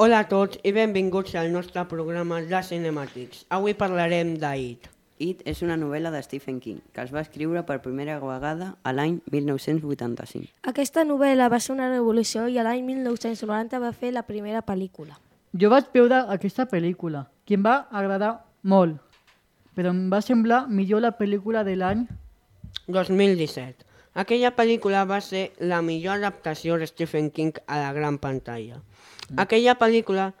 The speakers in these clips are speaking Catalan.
Hola a tots i benvinguts al nostre programa de Cinemàtics. Avui parlarem d'It. It és una novel·la de Stephen King, que es va escriure per primera vegada a l'any 1985. Aquesta novel·la va ser una revolució i a l'any 1990 va fer la primera pel·lícula. Jo vaig veure aquesta pel·lícula, que em va agradar molt, però em va semblar millor la pel·lícula de l'any 2017. Aquella pel·lícula va ser la millor adaptació de Stephen King a la gran pantalla. Aquella pel·lícula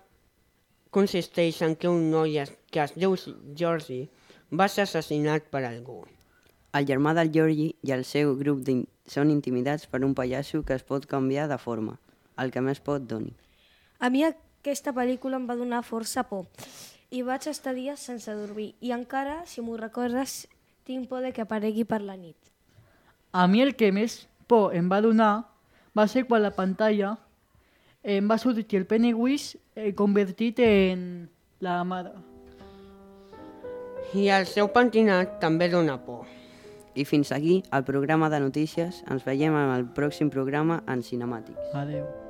consisteix en que un noi es- que es diu Georgie va ser assassinat per algú. El germà del Georgie i el seu grup d'in- són intimidats per un pallasso que es pot canviar de forma, el que més pot doni. A mi aquesta pel·lícula em va donar força por i vaig estar dies sense dormir i encara, si m'ho recordes, tinc por de que aparegui per la nit. A mi el que més por em va donar va ser quan la pantalla em va sortir el Pennywise convertit en la mare. I el seu pentinat també dona por. I fins aquí el programa de notícies. Ens veiem en el pròxim programa en Cinemàtics. Adeu.